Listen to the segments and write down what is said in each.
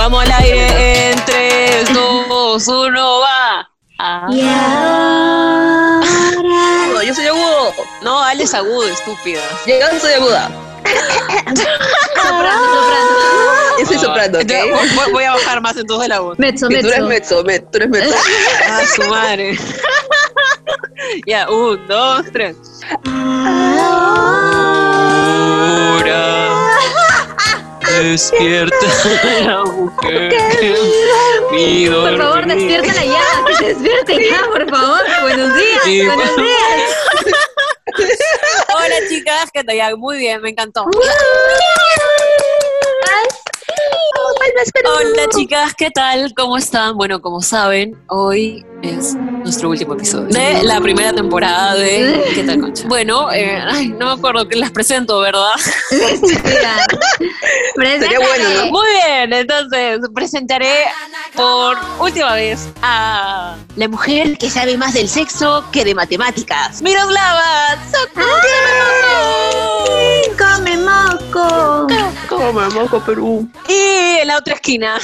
Vamos al aire en 3, 2, 1, va. Ah. Y ahora. No, yo soy agudo. No, Ale es agudo, estúpida. Yo soy aguda. Soprano, soprano. Yo soy soprano, ¿ok? Entonces, voy- voy a bajar más entonces la voz. Mezzo, Y tú eres mezzo. mezzo, me- tú eres mezzo. Ah, su madre. ya, un, dos, tres. Ahora despierta la mujer que mi Por favor, despiértala ya. Que se despierte ya, por favor. Buenos días, Sí, buenos bueno. días. Hola chicas, ¿qué tal? Ya, Muy bien, me encantó. Hola chicas, ¿qué tal? ¿Cómo están? Bueno, como saben, hoy es nuestro último episodio de la primera temporada de ¿Qué tal Concha? Bueno, eh, ay, no me acuerdo que las presento, ¿verdad? Sería bueno, ¿no? Muy bien, entonces presentaré por última vez a la mujer que sabe más del sexo que de matemáticas. Miroslava Come moco. Come moco Perú. Y en la otra esquina,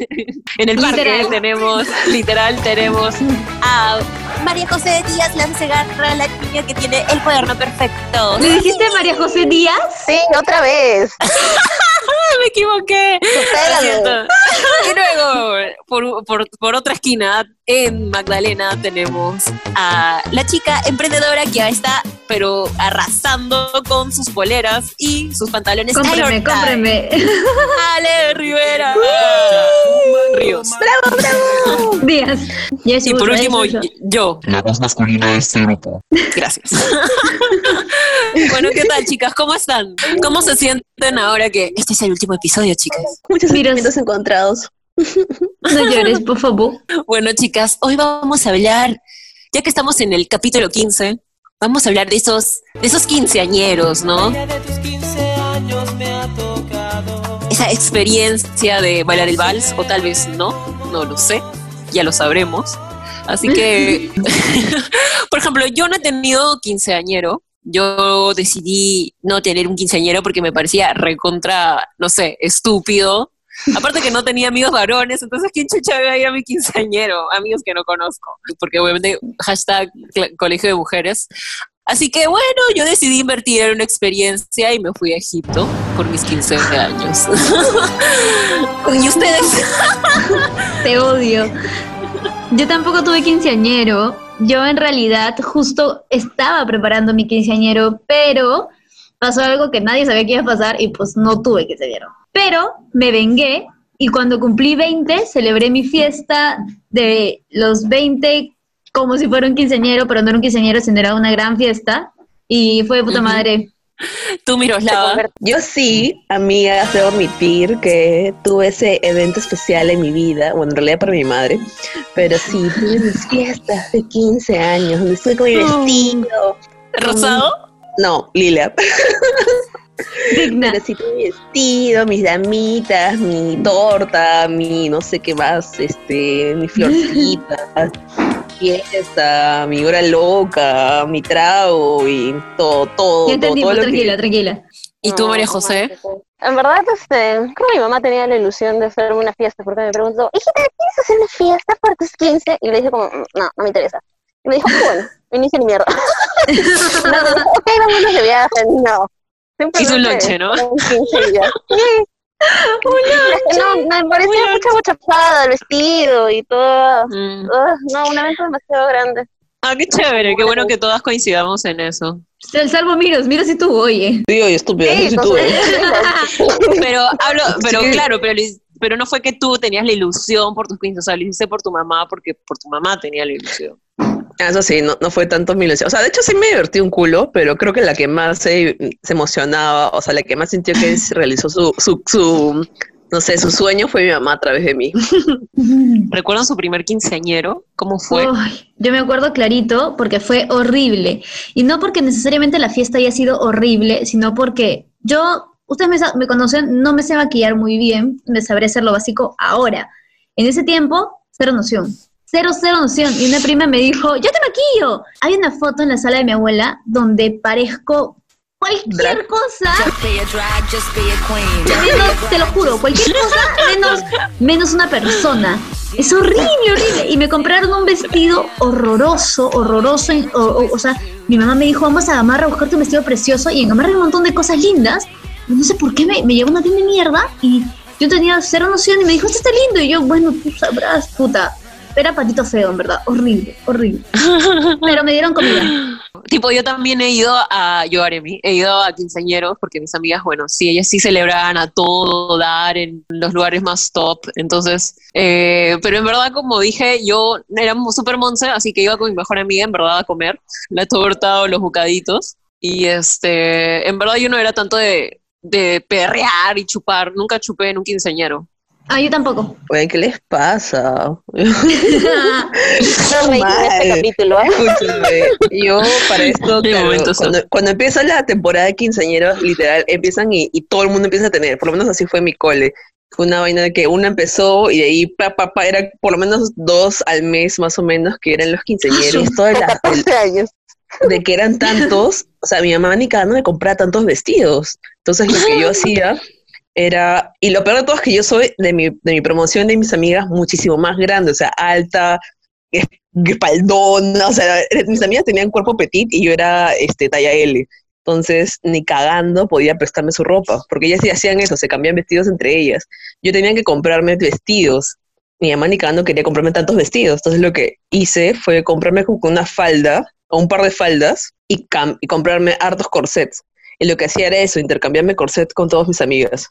en el parque, Literal. tenemos, literal, tenemos a María José Díaz Lancegarra, la niña que tiene el cuaderno perfecto. ¿Le dijiste María José Díaz? Sí, otra vez. me equivoqué. Supéralo. Y luego, por, por, por otra esquina, en Magdalena tenemos a la chica emprendedora que ya está, pero arrasando con sus poleras y sus pantalones. Cómpreme, cómpreme. Ale Rivera. Ríos. Díaz. Ya es Y por último, yo. La voz masculina de este grupo. Gracias. bueno, ¿qué tal, chicas? ¿Cómo están? ¿Cómo se sienten ahora que este es el último episodio, chicas? Muchos sentimientos encontrados. No llores, por favor. Bueno, chicas, hoy vamos a hablar, ya que estamos en el capítulo 15, vamos a hablar de esos, de esos quinceañeros, ¿no? Esa experiencia de bailar el vals, o tal vez no, no lo sé, ya lo sabremos. Así que, por ejemplo, yo no he tenido quinceañero. Yo decidí no tener un quinceañero porque me parecía recontra, no sé, estúpido. Aparte que no tenía amigos varones, entonces ¿quién chucha ve ahí a mi quinceañero? Amigos que no conozco. Porque obviamente hashtag colegio de mujeres. Así que bueno, yo decidí invertir en una experiencia y me fui a Egipto por mis 15 años. ¿Y ustedes? Te odio. Yo tampoco tuve quinceañero. Yo en realidad justo estaba preparando mi quinceañero, pero pasó algo que nadie sabía que iba a pasar y pues no tuve quinceañero. Pero me vengué y cuando cumplí 20 celebré mi fiesta de los 20 como si fuera un quinceañero, pero no era un quinceañero, sino era una gran fiesta y fue de puta madre. Tú, Miroslava. Yo sí, amiga, debo admitir que tuve ese evento especial en mi vida, bueno, en realidad para mi madre, pero sí, tuve mis fiestas de 15 años, donde estuve con mi vestido. ¿Rosado? No, Lilia. Digna. Pero sí tuve mi vestido, mis damitas, mi torta, mi no sé qué más, este, mi florcita, fiesta, mi hora loca, mi trago y todo, todo, Ya todo, todo lo que- tranquila, tranquila. ¿Y tú, María José? En verdad, este, creo que mi mamá tenía la ilusión de hacerme una fiesta porque me preguntó, hijita, ¿quieres hacer una fiesta por tus 15? Y le dije como, "Mm, no, no me interesa. Y me dijo, "Ah, bueno, hice ni mierda. no, no, no, ok, vámonos de viaje, no. Hizo un lonche, ¿no? un 15 y ya. Sí. Es que No, me parecía mucha bochapada el vestido y todo. Mm. No, un evento demasiado grande. Ah, qué chévere, qué bueno que todas coincidamos en eso. El salvo Miros, Miros sí tuvo, oye. Sí, oye, estúpida, Sí, no tuve. sé. Pero hablo, pero Sí. claro, pero, pero no fue que tú tenías la ilusión por tus 15, o sea, lo hiciste por tu mamá porque por tu mamá tenía la ilusión. Eso sí, no, no fue tanto mi ilusión. O sea, de hecho sí me divertí un culo, pero creo que la que más se, se emocionaba, o sea, la que más sintió que se realizó su, su, su, no sé, su sueño fue mi mamá a través de mí. ¿Recuerdan su primer quinceañero? ¿Cómo fue? Uy, yo me acuerdo clarito porque fue horrible. Y no porque necesariamente la fiesta haya sido horrible, sino porque yo, ustedes me, me conocen, no me sé maquillar muy bien, me sabré hacer lo básico ahora. En ese tiempo, cero noción. Cero, cero noción. Y una prima me dijo, yo te maquillo. Hay una foto en la sala de mi abuela donde parezco cualquier cosa, menos, te lo juro, cualquier cosa menos, menos una persona. Es horrible, horrible. Y me compraron un vestido horroroso, horroroso. O, o- o sea, mi mamá me dijo, vamos a Gamarra a buscarte un vestido precioso. Y en Gamarra hay un montón de cosas lindas. Y no sé por qué me, me llevó una tienda de mierda. Y yo tenía cero noción y me dijo, este está lindo. Y yo, bueno, tú sabrás, puta. Era patito feo, en verdad. Horrible, horrible. Pero me dieron comida. Tipo, yo también he ido a, yo Aremi, he ido a quinceañeros porque mis amigas, bueno, sí, ellas sí celebraban a todo dar en los lugares más top, entonces, eh, pero en verdad, como dije, yo era súper monce, así que iba con mi mejor amiga, en verdad, a comer la torta o los bocaditos, y este, en verdad yo no era tanto de, de perrear y chupar, nunca chupé en un quinceañero. Ah, yo tampoco. Oye, ¿qué les pasa? No en este capítulo, ¿eh? Escúchame, yo para esto, claro, cuando, cuando empieza la temporada de quinceañeros, literal, empiezan y, y todo el mundo empieza a tener, por lo menos así fue mi cole. Fue una vaina de que una empezó y de ahí, pa, pa, pa, era por lo menos dos al mes más o menos que eran los quinceañeros. Y esto de, la- 14 años. de que eran tantos, o sea, mi mamá ni cada uno me compraba tantos vestidos. Entonces lo que yo hacía era, y lo peor de todo es que yo soy de mi, de mi promoción de mis amigas muchísimo más grande, o sea, alta, es- espaldona, o sea, mis amigas tenían cuerpo petit y yo era este, talla L. Entonces, ni cagando podía prestarme su ropa, porque ellas hacían eso, se cambiaban vestidos entre ellas. Yo tenía que comprarme vestidos. Mi mamá ni cagando quería comprarme tantos vestidos. Entonces, lo que hice fue comprarme como una falda o un par de faldas y, cam- y comprarme hartos corsets. Y lo que hacía era eso, intercambiarme corset con todas mis amigas.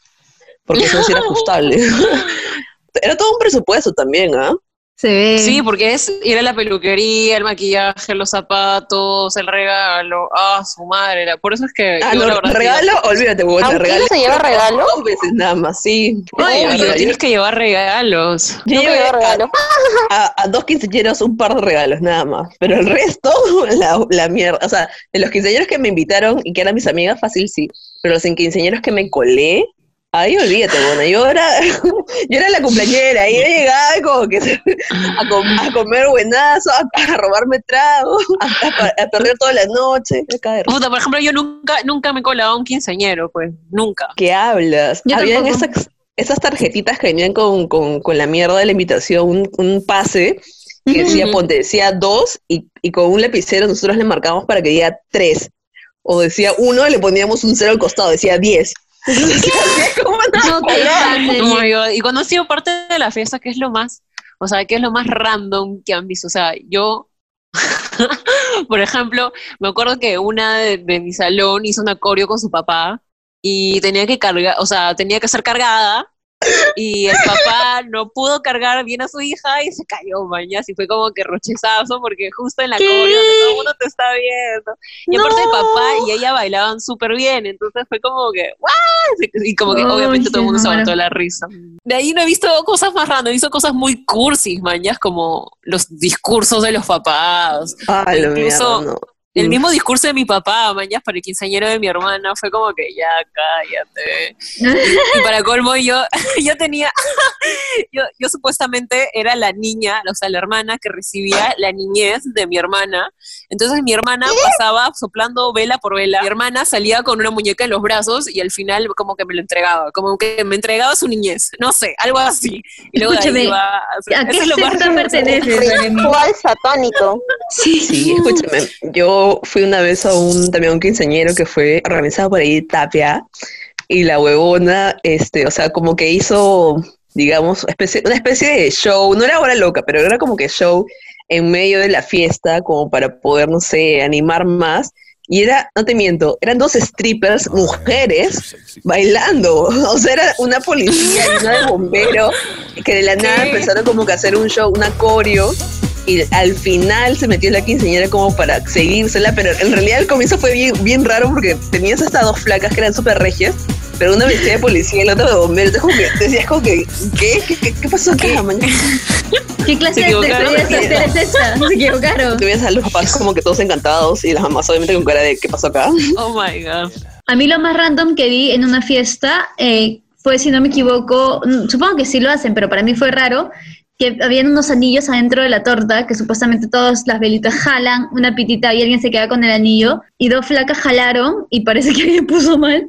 Porque eso sí era ajustable. era todo un presupuesto también, ¿ah? Se ve. Sí, porque es ir a la peluquería, el maquillaje, los zapatos, el regalo, ah, su madre, la- por eso es que Ah, no, la regalo, olvídate, huevón, ¿Aunque regalo. no se lleva regalo? Dos veces nada más, sí. Yo obvio, tienes que llevar regalos. yo llevé llevo a- regalo. a, a dos quinceañeros un par de regalos, nada más. Pero el resto, la, la mierda. O sea, de los quinceañeros que me invitaron y que eran mis amigas, fácil sí. Pero los quinceañeros que me colé, Ahí olvídate, bueno, yo era, yo era la cumpleañera, y yo llegaba como que a, comer buenazo, a, a robarme trago, a, perder toda la noche. Puta, por ejemplo, yo nunca, nunca me he colado a un quinceañero, pues, nunca. ¿Qué hablas? Habían esas, tarjetitas que venían con, con, la mierda de la invitación, un, pase, que decía, ponte, decía dos, y, con un lapicero nosotros le marcamos para que diga tres, o decía uno, le poníamos un cero al costado, decía 10. como una No te. Oh Y cuando he sido parte de la fiesta, ¿qué es lo más, o sea, qué es lo más random que han visto? O sea, yo, por ejemplo, me acuerdo que una de, de mi salón hizo una coreo con su papá y tenía que cargar, o sea, tenía que ser cargada y el papá no pudo cargar bien a su hija y se cayó, mañas, y fue como que rochezazo porque justo en la coreo todo el mundo te está viendo. Y aparte el papá y ella bailaban súper bien, entonces fue como que, ¡guau! Y como que obviamente todo el mundo se aguantó la risa. De ahí no he visto cosas más random, he visto cosas muy cursis, mañas, como los discursos de los papás. Ah, Incluso- mierda, no. El mismo discurso de mi papá, mañas, para el quinceañero de mi hermana, fue como que ya cállate. Y para colmo yo, yo tenía, yo, yo supuestamente era la niña, o sea, la hermana que recibía la niñez de mi hermana. Entonces mi hermana pasaba soplando vela por vela. Mi hermana salía con una muñeca en los brazos y al final como que me lo entregaba, como que me entregaba su niñez, no sé, algo así. Y luego de ahí Escúchame, iba a- ¿A qué es lo más perteneces? Ritual satónico. Sí. Sí, escúchame, yo fui una vez a un, también a un quinceañero que fue organizado por ahí Tapia, y la huevona, este, o sea, como que hizo, digamos, especie, una especie de show, no era hora loca, pero era como que show en medio de la fiesta, como para poder, no sé, animar más. Y era, no te miento, eran dos strippers, mujeres, bailando. O sea, era una policía y una de bombero, que de la nada ¿Qué? empezaron como que a hacer un show, una coreo, y al final se metió la quinceañera como para seguírsela, pero en realidad el comienzo fue bien, bien raro porque tenías estas dos flacas que eran súper regias, pero una vestida de policía y la otra de bombero. Entonces como que decías como que, ¿qué? ¿Qué, qué, qué pasó man? ¿Qué clase Se de soltera es esta? Se equivocaron. Tú ves a los papás como que todos encantados y las mamás obviamente con cara de ¿qué pasó acá? Oh my god. A mí lo más random que vi en una fiesta eh, fue, si no me equivoco, mm, supongo que sí lo hacen, pero para mí fue raro, que habían unos anillos adentro de la torta, que supuestamente todas las velitas jalan una pitita y alguien se queda con el anillo, y dos flacas jalaron y parece que alguien puso mal,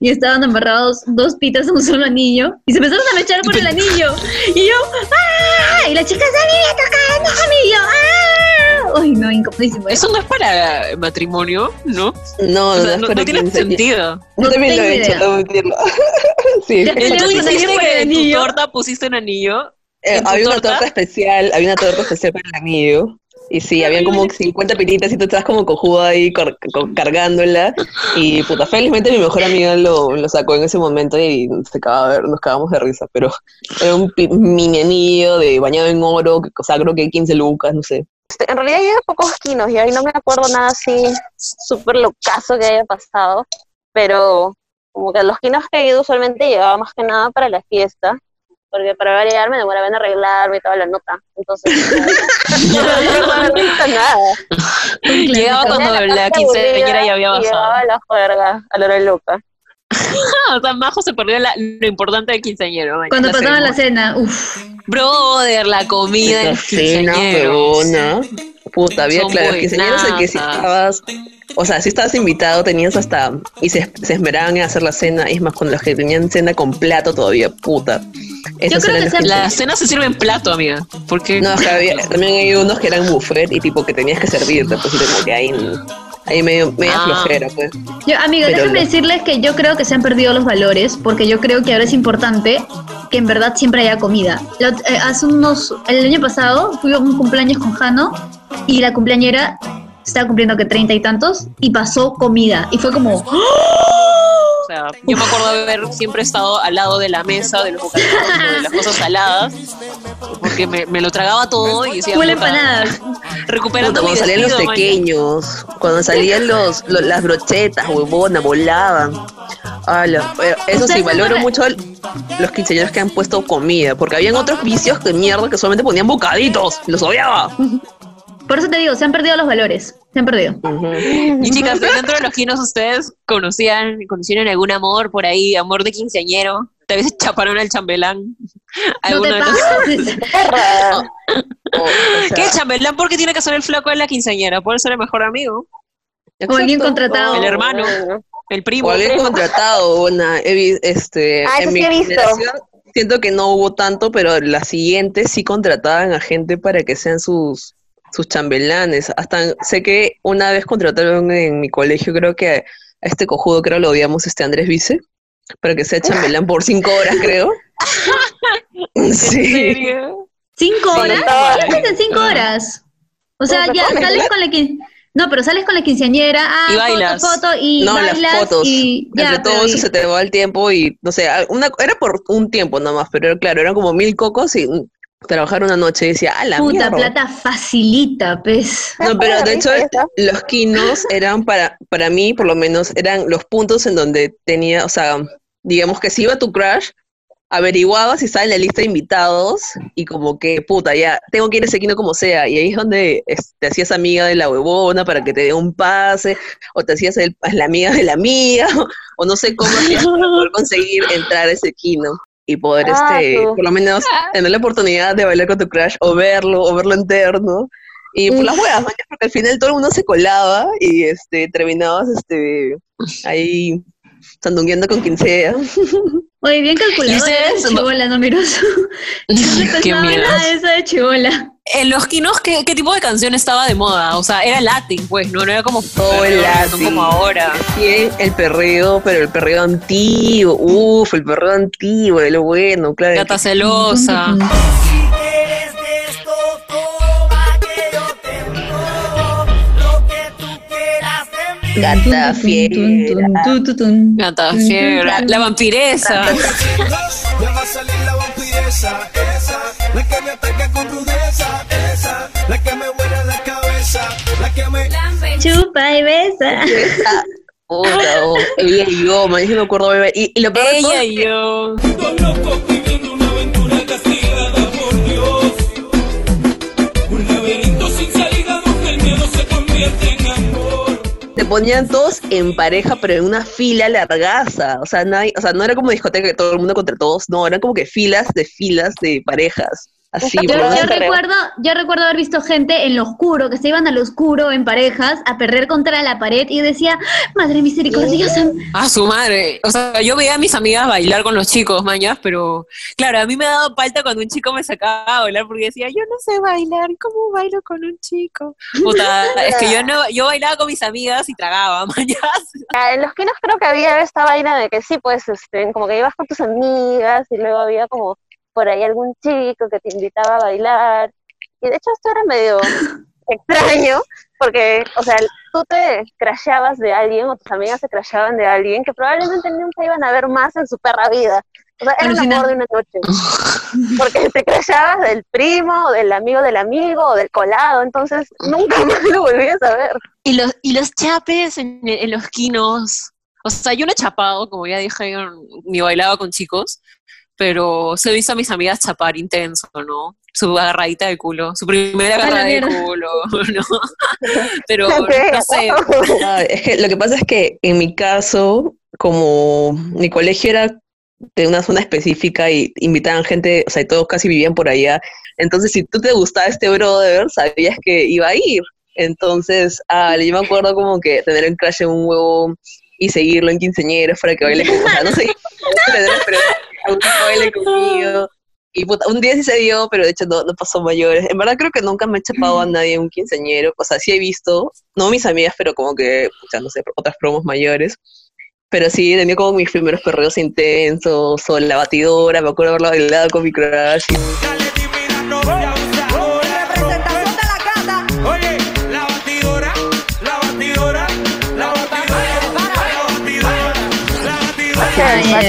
y estaban embarrados dos pitas en un solo anillo, y se empezaron a mechar por el anillo, y yo, ¡ah! Y la chica, ¡se me tocar déjame! Y yo, ¡ah! Uy, no, incomodísimo. Eso no es para matrimonio, ¿no? No, O no, sea, no, para no tiene 15 años. sentido. Yo también lo he hecho, debo admitirlo. sí. Ya Tú anillo el que en tu anillo. torta pusiste un anillo. Eh, ¿En tu había una torta? especial, había una torta especial para el anillo. Y sí, habían como 50 piritas y tú estabas como cojuda ahí cargándola. Y puta, felizmente mi mejor amiga lo, lo sacó en ese momento y se acaba de ver, nos cagamos de risa. Pero era un mini anillo de bañado en oro, que o sea, creo que 15 lucas, no sé. Este, en realidad llevo pocos quinos y ahí no me acuerdo nada así súper locazo que haya pasado, pero como que los quinos que he ido usualmente llevaba más que nada para la fiesta, porque para variar me demoraba en arreglarme y toda la nota, entonces no haber visto nada. Llegaba cuando la quinceañera ya había bajado. Llevaba la juerga a la hora loca. O sea, Majo se perdió la- lo importante del quinceañero. man, Cuando la pasaban la cena, uff. Brother, la comida los cena. Puta, había, claro, quinceañeros en que si estabas, o sea, si estabas invitado, tenías hasta, y se, se esmeraban en hacer la cena, es más, con los que tenían cena con plato todavía, puta. Esos creo que La cena se sirve en plato, amiga. Porque No, que había, también hay unos que eran buffet y tipo que tenías que servirte, pues y como que ahí, ahí medio, media Ah. flojera, pues. Yo, amigos, Pero decirles que yo creo que se han perdido los valores, porque yo creo que ahora es importante que en verdad siempre haya comida. Eh, hace unos, el año pasado fui a un cumpleaños con Jano y la cumpleañera estaba cumpliendo que treinta y tantos y pasó comida y fue como O sea, yo me acuerdo de haber siempre estado al lado de la mesa, de los bocadillos, de las cosas saladas, porque me, me lo tragaba todo y decía, empanadas. recuperando cuando salían los pequeños, cuando salían los, lo- las brochetas, huevona, volaban. Ala, pero eso ¿Ustedes sí, valoro mucho el- los quinceañeros que han puesto comida, porque habían otros vicios que mierda que solamente ponían bocaditos, los odiaba. Por eso te digo, se han perdido los valores, se han perdido. Y chicas, dentro de los quinos ustedes conocían, conocieron algún amor por ahí, amor de quinceañero, tal vez chaparon al chambelán. No te pases. O- sea, ¿Qué chambelán? ¿Por qué tiene que ser el flaco de la quinceañera? Puede ser el mejor amigo, O alguien contratado. el hermano, el primo. O alguien contratado, una, este, Ah, eso en mi sí he visto. generación siento que no hubo tanto, pero las siguientes sí contrataban a gente para que sean sus, sus chambelanes. Hasta sé que una vez contrataron en mi colegio, creo que a este cojudo, creo lo odiamos, este Andrés Vice, para que sea chambelán por cinco horas, creo. ¿En sí. serio? ¿Cinco Sí, horas? ¿Qué haces en cinco horas? O sea, ¿Cómo se ya sales con la quin- No, pero sales con la quinceañera, ah, Y bailas. foto, foto, y No, bailas las fotos. y ya, Entre todo eso y- se te va el tiempo y, no sé, una, era por un tiempo nomás, pero claro, eran como mil cocos y trabajar una noche y decía, ah, la puta mierda. plata facilita, pues. No, pero de hecho los quinos eran para, para mí, por lo menos, eran los puntos en donde tenía, o sea, digamos que si iba tu crush, averiguabas si estaba en la lista de invitados y como que, puta, ya, tengo que ir a ese quino como sea. Y ahí es donde es- te hacías amiga de la huevona para que te dé un pase, o te hacías el- la amiga de la amiga, o no sé cómo hacías para poder conseguir entrar a ese quino y poder, Ah, este, tú. por lo menos, tener la oportunidad de bailar con tu crush, o verlo, o verlo entero, ¿no? Y por las huevas, porque al final todo el mundo se colaba y este terminabas este ahí sandungueando con quien sea. Oye, bien calculado. ¿Y ustedes? de chibola, no miroso. No Qué miedo. nada de chibola. En los quinos, ¿qué, ¿qué tipo de canción estaba de moda? O sea, era latín, pues, no, no era como Todo el latín. como ahora. Sí, el perreo, pero el perreo antiguo, uff, el perreo antiguo, de lo bueno, claro. Gata celosa. Gata fiera. Gata fiera. La vampiresa. Ya va a salir la vampiresa, esa, la que me ataca con rudeza, esa, la que me vuela la cabeza, la que me... Chupa y besa. Puta, ella y yo, me acuerdo. Y, y lo peor de todo Ella es y que- yo. Ponían todos en pareja, pero en una fila largaza. O sea, nadie, o sea, no era como discoteca que todo el mundo contra todos, no, eran como que filas de filas de parejas. Así, Yo- recuerdo, yo recuerdo haber visto gente en lo oscuro, que se iban al oscuro en parejas a perder contra la pared y decía, madre misericordiosa, Ah, su madre. O sea, yo veía a mis amigas bailar con los chicos, mañas, pero claro, a mí me ha dado falta cuando un chico me sacaba a bailar porque decía, yo no sé bailar, ¿cómo bailo con un chico? Puta, es que yo no, yo bailaba con mis amigas y tragaba, mañas. Ah, En los quinos creo que había esta vaina de que sí, pues, este, como que ibas con tus amigas y luego había como por ahí algún chico que te invitaba a bailar. Y de hecho esto era medio extraño, porque, o sea, tú te crasheabas de alguien o tus amigas se crasheaban de alguien que probablemente nunca iban a ver más en su perra vida. O sea, era Alucina. amor de una noche. Porque te crasheabas del primo, o del amigo del amigo, o del colado, entonces nunca más lo volvías a ver. Y los, y los chapes en, en los quinos. O sea, yo no he chapado, como ya dije, ni bailaba con chicos, pero se visto a mis amigas chapar intenso, ¿no? Su agarradita de culo, su primera la agarrada de culo, ¿no? Pero, no sé, Ah, es que lo que pasa es que en mi caso, como mi colegio era de una zona específica y invitaban gente, o sea, y todos casi vivían por allá. Entonces, si tú te gustaba este brother, sabías que iba a ir. Entonces, ah, yo me acuerdo como que tener un crush en un huevo y seguirlo en quinceañeros para que baile con, o sea, no sé, pero baile conmigo. Y puta, un día sí se dio, pero de hecho no, no pasó mayores. En verdad creo que nunca me he chapado a nadie un quinceañero. O sea, sí he visto, no mis amigas, pero como que, o sea, no sé, otras promos mayores. Pero sí, he tenido como mis primeros perreos intensos, o la batidora, me acuerdo haberla bailado con mi crush. Dale, ah,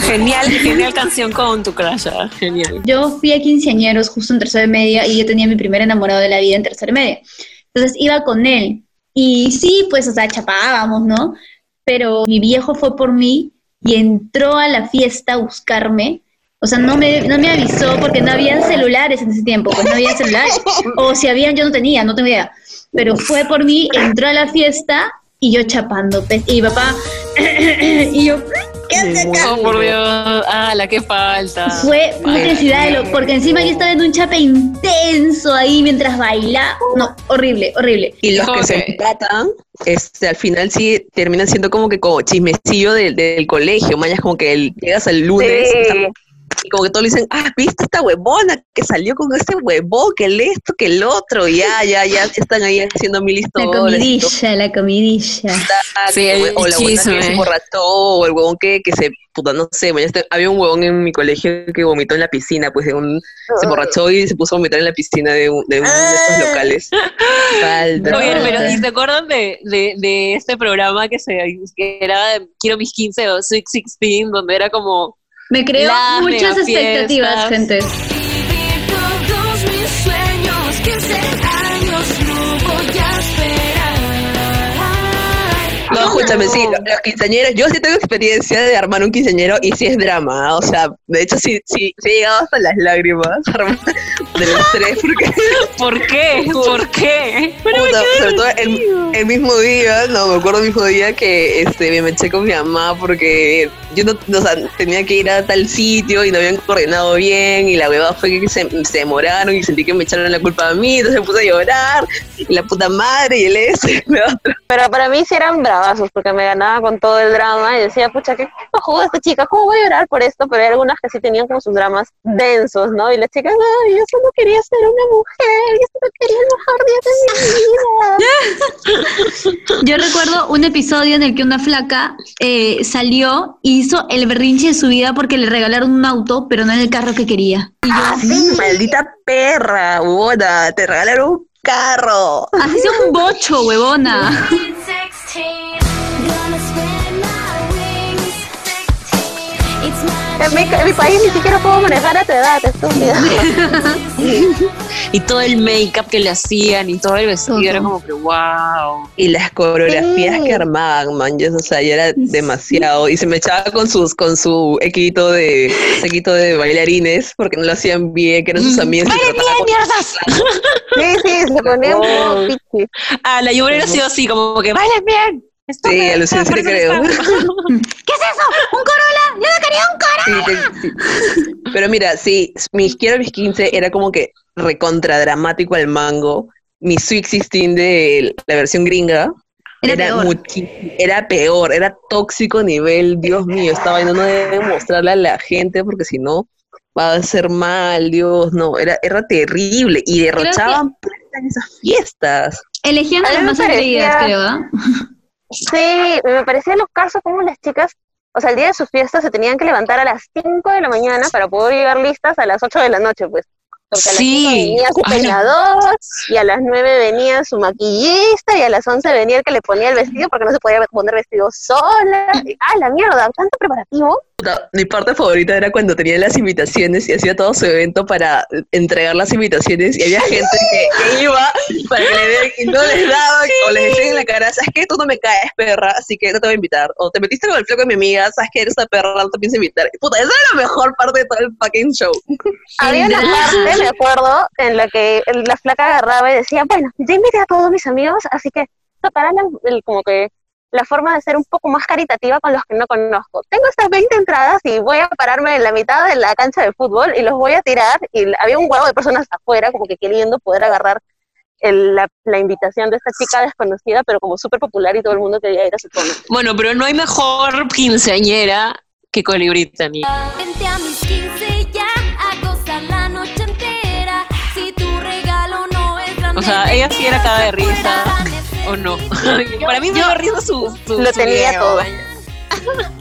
genial, genial canción con tu crush, ah, genial. Yo fui a quinceañeros justo en tercero de media y yo tenía mi primer enamorado de la vida en tercero de media. Entonces iba con él. Y sí, pues, o sea, chapábamos, ¿no? Pero mi viejo fue por mí y entró a la fiesta a buscarme. O sea, no me, no me avisó porque no habían celulares en ese tiempo, pues no había celulares. O si habían, yo no tenía, no tengo idea. Pero fue por mí, entró a la fiesta y yo chapando. pues, Y mi papá, y yo, ¿qué haces acá? Oh, por Dios, ah, la que falta. Fue una intensidad de lo, porque encima yo estaba en un chape intenso ahí mientras baila. No, horrible, horrible. Y los que se empatan, este, al final sí terminan siendo como que como chismecillo del, del colegio. Mañas como que el- llegas el lunes Sí. Y como que todos le dicen, ah, ¿viste esta huevona que salió con ese huevón, que el esto, que el otro? Y ya, ya, ya están ahí haciendo mil La historias. todo. comidilla, la comidilla. Sí, el o la huevona que se emborrachó, o el huevón que, que se, puta, no sé, mañana este- había un huevón en mi colegio que vomitó en la piscina, pues de un, se emborrachó y se puso a vomitar en la piscina de, un- de uno de estos locales. Falta. Oye, pero ¿y te acuerdan de, de, de este programa que se que era Quiero mis 15 o Sweet 16, donde era como Me creó Las muchas expectativas, gente. Vivir todos mis sueños, 15 años, No, escúchame, sí, los, los quinceañeros, yo sí tengo experiencia de armar un quinceañero y sí es drama, ¿ah? o sea, de hecho sí, sí, sí he llegado hasta las lágrimas armar del estrés, porque ¿Por qué? ¿Por qué? puta, sobre todo el, el mismo día, no, me acuerdo el mismo día que este, me eché con mi mamá porque yo no, o sea, tenía que ir a tal sitio y no habían coordinado bien y la huevada fue que se, se demoraron y sentí que me echaron la culpa a mí, entonces me puse a llorar y la puta madre y el ese, Pero para mí sí eran bravazos, porque me ganaba con todo el drama y decía, pucha, qué cojuda esta chica, ¿cómo voy a llorar por esto? Pero hay algunas que sí tenían como sus dramas densos, ¿no? Y las chicas, ay, yo solo quería ser una mujer, yo solo quería el mejor día de mi vida. Yo recuerdo un episodio en el que una flaca eh, salió y hizo el berrinche de su vida porque le regalaron un auto, pero no en el carro que quería. Y yo, Ah, sí, maldita perra, huevona, te regalaron un carro. así sea un bocho, huevona. En mi, en mi país ni siquiera puedo manejar a tu edad, estúpida. Y todo el make-up que le hacían y todo el vestido Todo. era como que wow. Y las coreografías Sí. que armaban, man, ya, o sea, ya era demasiado. Y se me echaba con sus, con su equito de, equito de bailarines, porque no lo hacían bien, que eran sus amigos. y trataban con- mierdas! Sí, sí, se ponía un Oh. poco pichi. Ah, la yo hubiera sido así, como que bailen bien. Sí, a Lucía sí creo. ¿Qué es eso? ¡Un Corolla! ¡Yo no quería un Corolla! Sí, te- sí. Pero mira, sí, mis quiero mis 15 era como que recontra dramático al mango. Mi Sweet 16 de la versión gringa Era era, peor. era peor, era tóxico nivel, Dios mío, esta vaina no debe mostrarle a la gente porque si no va a ser mal, Dios, no, era, era terrible y derrochaban plata en esas fiestas. Elegían a las más atrevidas, creo, ¿ah? Sí, me parecía lo caso como las chicas, o sea, el día de su fiesta se tenían que levantar a las 5 de la mañana para poder llegar listas a las 8 de la noche, pues. Porque a las Sí. 5 venía su Ay, no. peinador, y a las 9 venía su maquillista, y a las 11 venía el que le ponía el vestido porque no se podía poner vestido sola. ¡Ah, la mierda! Tanto preparativo. Puta, Mi parte favorita era cuando tenía las invitaciones y hacía todo su evento para entregar las invitaciones y había gente que, que iba para que le den y no les daban o les decían en la cara, ¿sabes qué? Tú no me caes, perra, así que no te voy a invitar. O te metiste con el flaco de mi amiga, ¿sabes qué? Eres una perra, no te pienso invitar. Puta, esa era la mejor parte de todo el fucking show. Había una parte, me acuerdo, en la que la flaca agarraba y decía, bueno, ya invité a todos mis amigos, así que tocará la, el- como que la forma de ser un poco más caritativa con los que no conozco. Tengo estas 20 entradas y voy a pararme en la mitad de la cancha de fútbol y los voy a tirar y había un huevo de personas afuera como que queriendo poder agarrar el- la, la invitación de esta chica desconocida, pero como súper popular y todo el mundo quería ir a su tono. Bueno, pero no hay mejor quinceañera que Colibrí Tani. Vente a mis 15 ya a gozar la noche sea, ella sí era cada de risa. ¿O no? Para mí me da risa su, su Lo su tenía video, todo.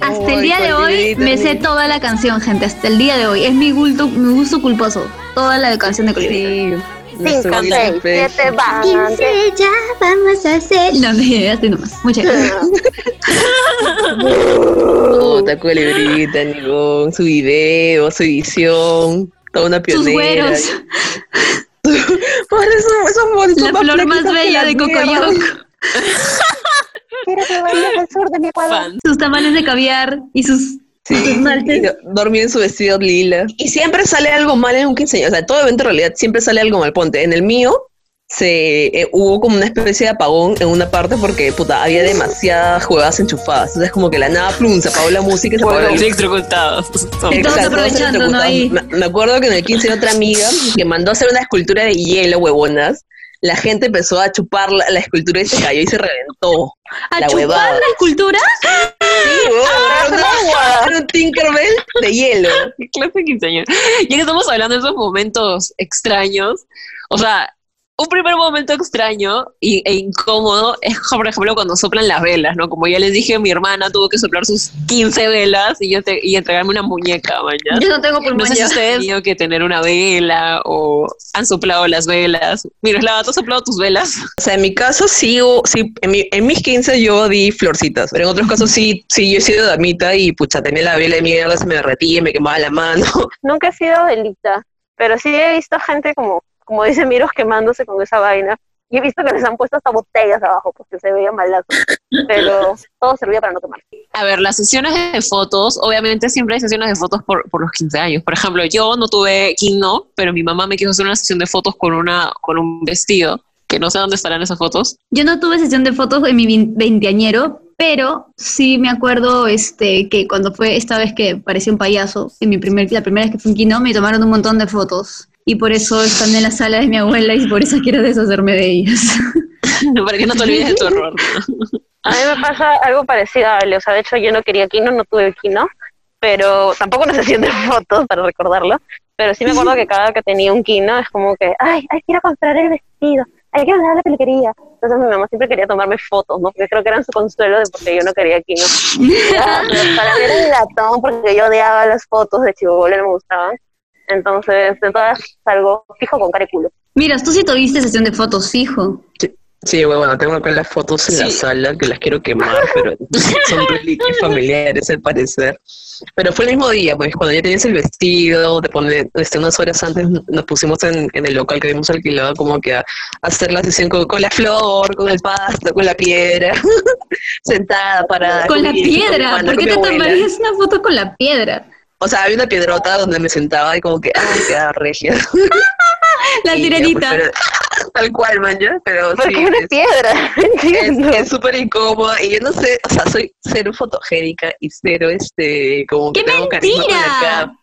Hasta el Ay, día de hoy me sé toda la canción, gente. Hasta el día de hoy. Es mi gusto, mi gusto culposo. Toda la canción de Colibrí. Sí. 5, nuestro 6, Guilty 7, van. 15 ya vamos a hacer. No, no, ya estoy nomás. Muchas gracias. Puta, Colibrí, Tanigón, su video, su edición, toda una Sus pionera. güeros. Por eso, La flor más bella la de. Cocoyoc. Quiero que al sur de mi Ecuador. Sus tamales de caviar y sus, Sí, y dormía en su vestido lila. Y siempre sale algo mal en un quinceañero. O sea, todo evento en realidad siempre sale algo mal. Ponte, en el mío se eh, hubo como una especie de apagón en una parte porque puta, había demasiadas jugadas enchufadas. Entonces como que la nada plum, se apagó la música y se apagó la. Electrocutados. Exacto, aprovechando, ¿no? Ahí. Me, me acuerdo que en el 15 de otra amiga que mandó a hacer una escultura de hielo, huevonas. La gente empezó a chupar la, la escultura y se cayó y se reventó. ¿A la chupar huevada. la escultura? Sí, huevón, era una- era un Tinkerbell de hielo. ¿Qué clase de quinceañera? Ya que estamos hablando de esos momentos extraños, o sea, un primer momento extraño y, e incómodo es, por ejemplo, cuando soplan las velas, ¿no? Como ya les dije, mi hermana tuvo que soplar sus 15 velas y, yo te- y entregarme una muñeca, mañana. Yo no tengo No pulmón sé si ustedes han tenido que tener una vela o han soplado las velas. Mira, Slava, ¿tú has soplado tus velas? O sea, en mi caso sí, hubo- sí en, mi- en mis 15 yo di florcitas, pero en otros casos sí, sí yo he sido damita y pucha, tenía la vela de mierda, se me derretía, me quemaba la mano. Nunca he sido delita, pero sí he visto gente como, como dice Miros quemándose con esa vaina. Y he visto que les han puesto hasta botellas abajo porque se veía malazo. Pero todo servía para no tomar. A ver, las sesiones de fotos, obviamente siempre hay sesiones de fotos por, por los 15 años. Por ejemplo, yo no tuve no, pero mi mamá me quiso hacer una sesión de fotos con, una, con un vestido, que no sé dónde estarán esas fotos. Yo no tuve sesión de fotos en mi vein- veinteañero, pero sí me acuerdo este, que cuando fue esta vez que parecía un payaso, en mi primer, la primera vez que fui en Kino, me tomaron un montón de fotos. Y por eso están en la sala de mi abuela y por eso quiero deshacerme de ellas. Para que no te olvides de tu error. A mí me pasa algo parecido a Ale. O sea, de hecho, yo no quería Kino, no tuve Kino. Pero tampoco una sesión de fotos para recordarlo. Pero sí me acuerdo que cada vez que tenía un Kino es como que, ay, ay, quiero comprar el vestido. Ay, quiero mandar a la peluquería. Entonces mi mamá siempre quería tomarme fotos, ¿no? Porque creo que eran su consuelo de porque yo no quería Kino. Pero para mí era un latón porque yo odiaba las fotos de Chibola, no me gustaban. Entonces, de todas salgo fijo con cara y culo. Mira, tú sí tuviste sesión de fotos, fijo. Sí, bueno, tengo acá las fotos en la Sí. sala que las quiero quemar, pero son reliquias familiares al parecer. Pero fue el mismo día, pues cuando ya tenías el vestido, te pone, este, unas horas antes nos pusimos en, en el local que habíamos alquilado como que a, a hacer la sesión con, con la flor, con el pasto, con la piedra, sentada para... Con la piedra. ¿Por qué te tomarías una foto con la piedra? O sea, había una piedrota donde me sentaba y como que, ay, qué regia. La sirenita. pues, Tal cual, man, ¿ya? Pero ¿Por sí, qué una es- piedra? Es súper incómoda y yo no sé, o sea, soy cero fotogénica y cero, este, como que ¡Qué tengo carisma con la mentira!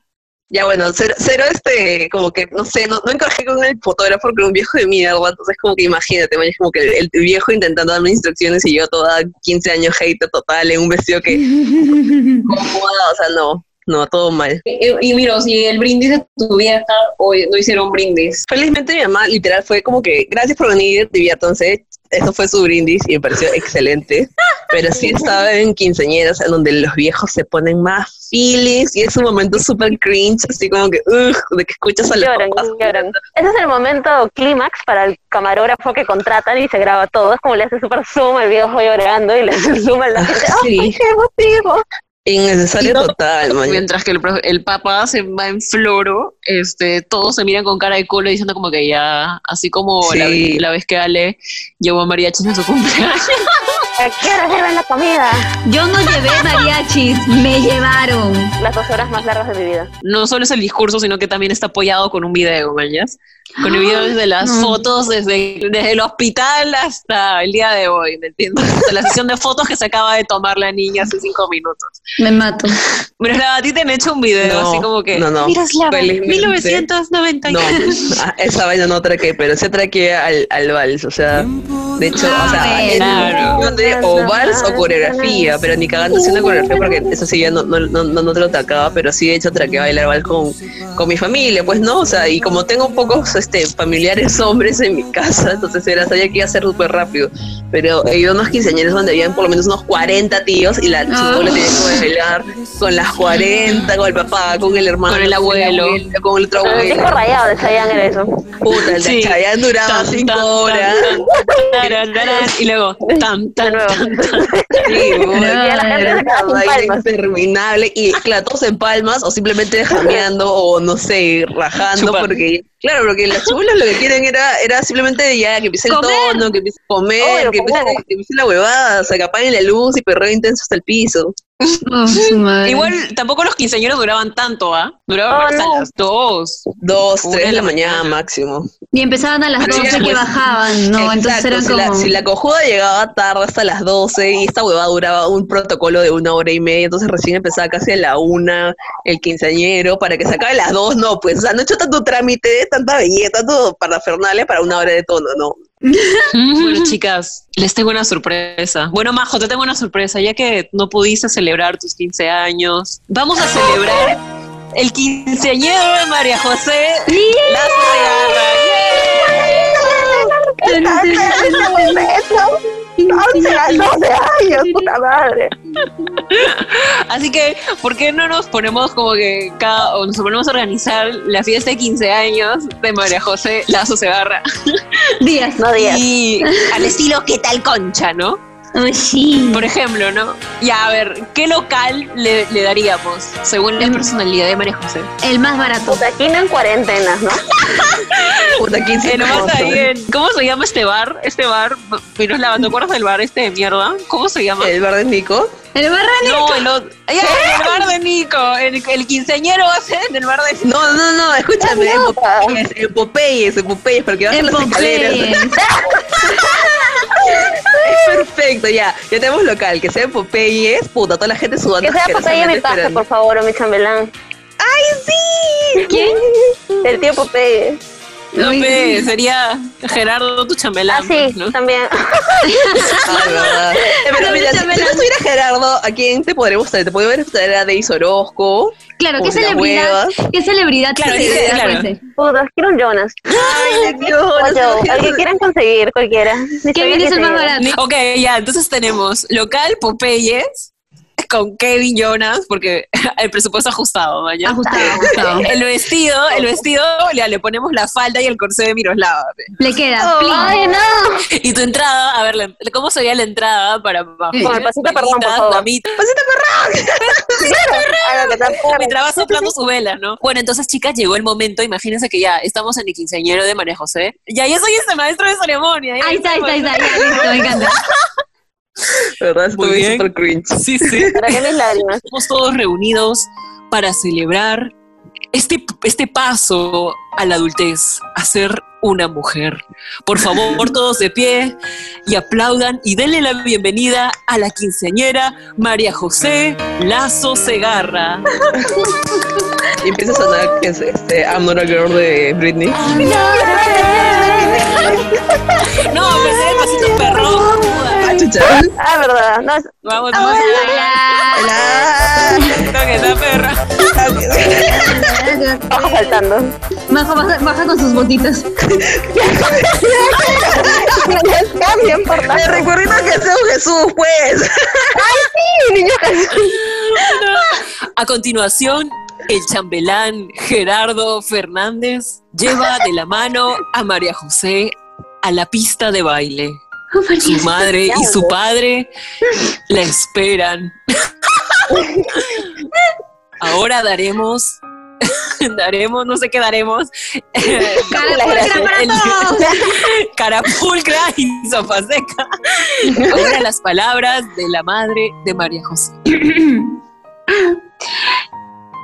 Ya bueno, cero, cero, este, como que, no sé, no, no encajé con el fotógrafo porque era un viejo de mierda, entonces como que imagínate, man, es como que el, el viejo intentando darme instrucciones y yo toda 15 años hater total en un vestido que cómoda, o sea, no, no, todo mal. Y, y mira, si el brindis de tu vieja, hoy no hicieron brindis. Felizmente mi mamá literal fue como que, gracias por venir, diviértanse. Eso fue su brindis y me pareció excelente. Pero sí estaba en quinceañeras en donde los viejos se ponen más feelings y es un momento súper cringe, así como que, ugh, de que escuchas a los Lloran, papás. lloran. Ese es el momento clímax para el camarógrafo que contratan y se graba todo. Es como le hace súper zoom al viejo llorando y le hace zoom a la gente. Ah, Sí. ¡Ay, qué emotivo! Innecesario no- total, man. Mientras que el, pro- el papá se va en floro, este, todos se miran con cara de culo diciendo como que ya, así como la, Sí. la vez que Ale llevó a mariachis en su cumpleaños. ¿A qué hora sirven la comida? Yo no llevé mariachis, me llevaron. Las dos horas más largas de mi vida. No solo es el discurso, sino que también está apoyado con un video, mañas. Con el video desde las no. fotos, desde, desde el hospital hasta el día de hoy, ¿me entiendes? Hasta la sesión de fotos que se acaba de tomar la niña hace cinco minutos. Me mato. Miroslava, a ti te han hecho un video No, así como que. no, no. Miroslava, Felizmente. 1990. No, ah, esa vaina no traqué, pero sí traqué al, al vals, o sea, de hecho, o sea, Ah, es claro. cuestión de o vals o coreografía, pero ni cagando haciendo coreografía porque eso sí ya no, no, no, no, te lo tacaba, pero sí de hecho traqué bailar vals con, con mi familia, pues no, o sea, y como tengo pocos este, familiares hombres en mi casa, entonces era, sabía que iba a ser súper rápido, pero he ido a unos quinceañeros donde habían por lo menos unos 40 tíos y la Ah. chibola tenía que bailar con las 40, con el papá, con el hermano, Con el abuelo. con el otro El abuelo. disco rayado de Chayanne era eso. Puta, el de Sí. Chayanne duraba Tan, tan, cinco tan, horas. tan, taran, y luego tan, tan, tan, tan. Sí, güey, No, ya la gente era se quedaba sin ahí palmas. interminable y claro, todos en palmas o simplemente jameando o no sé, rajando porque claro, porque las chulas lo que quieren era era simplemente ya que empiece el Comer. tono, que empiece a comer, Obvio, que, empiece, comer. que empiece la huevada, o sea, que apaguen la luz y perreo intenso hasta el piso. Oh, madre. Igual tampoco los quinceañeros duraban tanto, ¿ah? Duraban Oh, hasta no. las dos. Dos, tres de la mañana, mañana. máximo. Y empezaban a las Pero 12 ya, que pues, bajaban, ¿no? Entonces eran si, como... la, si la cojuda llegaba tarde hasta las 12 y esta huevada duraba un protocolo de una hora y media, entonces recién empezaba casi a la una el quinceañero para que se acabe las dos, no, pues, o sea, no he hecho tanto trámite, tanta belleza, todo para Fernalia para una hora de tono, ¿no? bueno, chicas, les tengo una sorpresa. Bueno, Majo, te tengo una sorpresa, ya que no pudiste celebrar tus 15 años. Vamos a celebrar el quinceañero de María José yeah. Lazo 11, años, puta madre. Así que, ¿por qué no nos ponemos como que cada, o nos ponemos a organizar la fiesta de 15 años de María José Lazo Segarra? Días, no días. Y al estilo, ¿qué tal concha, no? Sí. Por ejemplo, ¿no? Ya, a ver, ¿qué local le, le daríamos según la personalidad de María José? El más barato. Puta, aquí no en cuarentenas, ¿no? Puta, quince Eh, nomás hermoso. ahí en- ¿Cómo se llama este bar? Este bar, Miroslava, ¿te acuerdas del bar este de mierda? ¿Cómo se llama? El bar de Nico. El más no, el, otro- ya, el bar de Nico. El, el quinceañero va a ser en el bar de Nico. No, no, no, escúchame, en. Popeyes, en Popeyes, en Popeyes, porque vas a En las escaleras. Es perfecto, ya, ya tenemos local, que sea en Popeyes, puta, toda la gente sudando. Que sea Popeye mi esperando. por favor, o mi chambelán. ¿Quién? El tío Popeye. Sí. sería Gerardo tu chambelán. Ah, sí, ¿no? también. Ah, verdad. Eh, Pero No, mira, si, si no estuviera Gerardo, ¿a quién te podremos traer? Te podemos traer a Deis Orozco. Claro, ¿qué celebridad? ¿Qué celebridad? Claro, qué sí, celebridad claro. puede ser? Puta, quiero un Jonas. Ay, no Joe, al que quieran conseguir, cualquiera. ¿Qué que es el más barato? Ok, ya, entonces tenemos local Popeyes con Kevin Jonas, porque el presupuesto ajustado, ¿vaya? Ajustado, ajustado. El vestido, el vestido, ya le ponemos la falda y el corsé de Miroslava. Le queda. plin. Ay, no. Y tu entrada, a ver, ¿cómo sería la entrada para Con el pasito perdón, por favor. damitas? Haga que te Mientras va soplando su vela, ¿no? Bueno, entonces, chicas, llegó el momento, imagínense que ya estamos en el quinceañero de María José. Ya, yo soy este maestro de ceremonia. Ahí está, ahí está, ahí está. Me encanta. ¿Verdad? Muy Estoy bien. súper cringe. Sí, sí. Estamos todos reunidos para celebrar este, este paso a la adultez, a ser una mujer. Por favor, todos de pie y aplaudan y denle la bienvenida a la quinceañera María José Lazo Segarra. Y empieza a sonar que es este I'm Not a Girl de Britney. No, pensé el pasito perro. Ah, chucha. Ah, verdad. No, es- Vamos, vamos a Hola. bailar. perra. baja saltando. Baja, baja, baja con sus botitas. Cambien, por Me recuerdo que sea un Jesús, pues. Sí, niño Jesús. A continuación, el chambelán Gerardo Fernández lleva de la mano a María José a la pista de baile. Su madre y su padre la esperan. Ahora daremos, daremos, no sé qué daremos, Carapulcra para el- todos. carapulcra y sopa seca. Ahora las palabras de la madre de María José.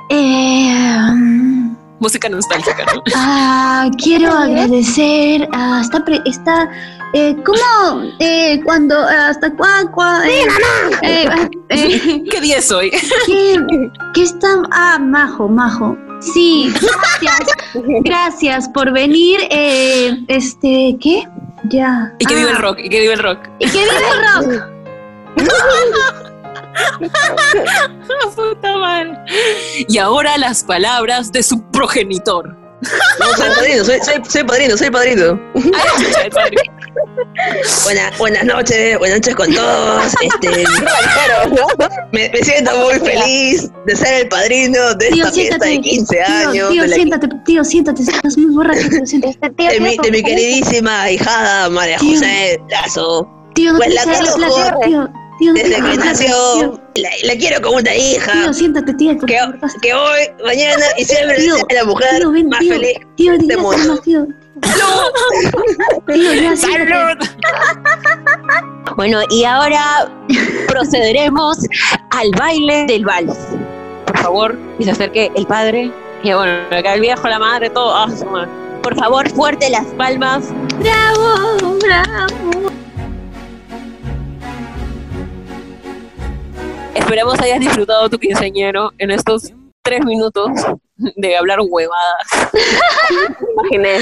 Eh, um, Música nostálgica, ¿no? ah, quiero agradecer a esta, pre- esta eh, ¿cómo? Eh, cuando, hasta cuá, cuá, eh, eh, eh, ¿Qué día es hoy? ¿Qué, qué está? Ah, Majo, Majo. Sí, gracias. Gracias por venir. Eh, este, ¿qué? Ya. Y que Ah, vive el rock, y que vive el rock. Y que vive el rock. Puta madre. Y ahora las palabras de su progenitor. No, soy padrino, soy, soy, soy padrino, soy padrino. Ay, chucha, el padre. Buena- buenas noches, buenas noches con todos. Este, me, me siento muy feliz de ser el padrino de Tío, esta fiesta de 15 Tío, años. tío, la- siéntate, tío, siéntate. Estás muy borracho, tío, siéntate. Este tío de mi, de mi queridísima ahijada María Tío. José Lazo. Tío, no Pues la conozco la tío. Tío, no te Desde que nació, la, la quiero como una hija. Tío, siéntate, tío, por Que, hoy, mañana y siempre Tío, la mujer Tío, ven, más tío. feliz. Tío, de digas mundo. más, tío. ¡Salud! Bueno, y ahora procederemos al baile del vals. Por favor, y se acerque el padre. Y bueno, acá el viejo, la madre, todo. ah. Por favor, fuerte las palmas. Bravo, bravo. Esperamos hayas disfrutado tu quinceañero en estos tres minutos de hablar huevadas. Imaginé.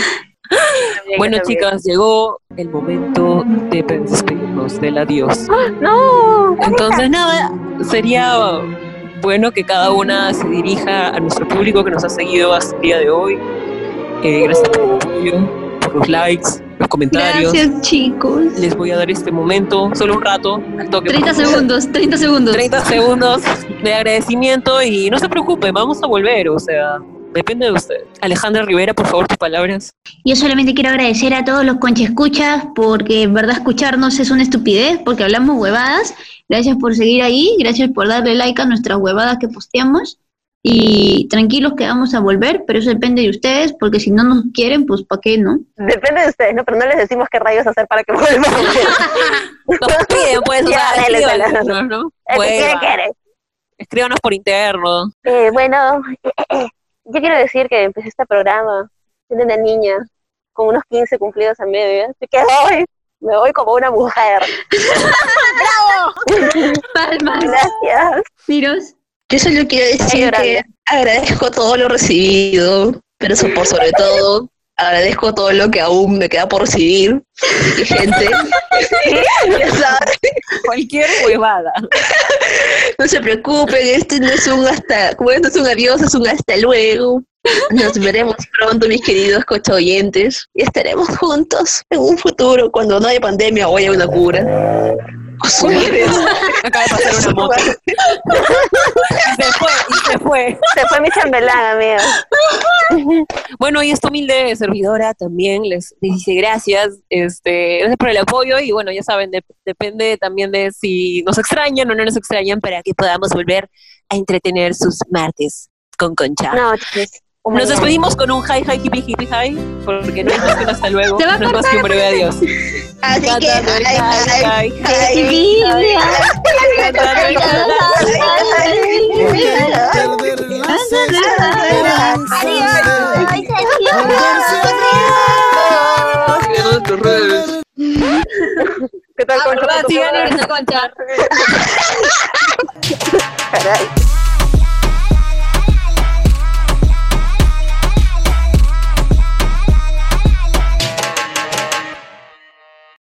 Bueno, chicas, llegó el momento de despedirnos del adiós. No. Entonces, nada, sería bueno que cada una se dirija a nuestro público que nos ha seguido hasta el día de hoy. Eh, gracias por el apoyo, por los likes, los comentarios. Gracias, chicos. Les voy a dar este momento, solo un rato, al toque. 30 por favor. segundos, 30 segundos. 30 segundos de agradecimiento y no se preocupen, vamos a volver, o sea, depende de usted. Alejandra Rivera, por favor, tus palabras. Yo solamente quiero agradecer a todos los conchescuchas porque en verdad escucharnos es una estupidez porque hablamos huevadas. Gracias por seguir ahí, gracias por darle like a nuestras huevadas que posteamos. Y tranquilos que vamos a volver, pero eso depende de ustedes porque si no nos quieren, pues ¿para qué no? Depende de ustedes, ¿no? Pero no les decimos qué rayos hacer para que vuelvan. Nos piden, pues, o sea, ¿no? Escríbanos por interno. Eh, bueno, yo quiero decir que empecé este programa siendo una niña con unos 15 cumplidos a medio, así que hoy me voy como una mujer. Palmas. Gracias. Miros. Yo solo quiero decir que agradezco todo lo recibido, pero eso por sobre todo agradezco todo lo que aún me queda por recibir. Y gente, ya Cualquier huevada. no se preocupen, este no es un hasta, como esto es un adiós, es un hasta luego. Nos veremos pronto, mis queridos coche oyentes, y estaremos juntos en un futuro cuando no haya pandemia o haya una cura. Acaba de pasar una moto. Y se fue, y se fue. Se fue mi chambelán, amiga. Bueno, y esta humilde servidora también les, les dice gracias, este, gracias por el apoyo y bueno, ya saben, de- depende también de si nos extrañan o no nos extrañan para que podamos volver a entretener sus martes con Concha. Noches. Nos despedimos con un hi, hi, hippie, hippie, hi, porque no es más que un hasta luego, Se va a no es más que un breve adiós. Así que. Ah, concha. Caray.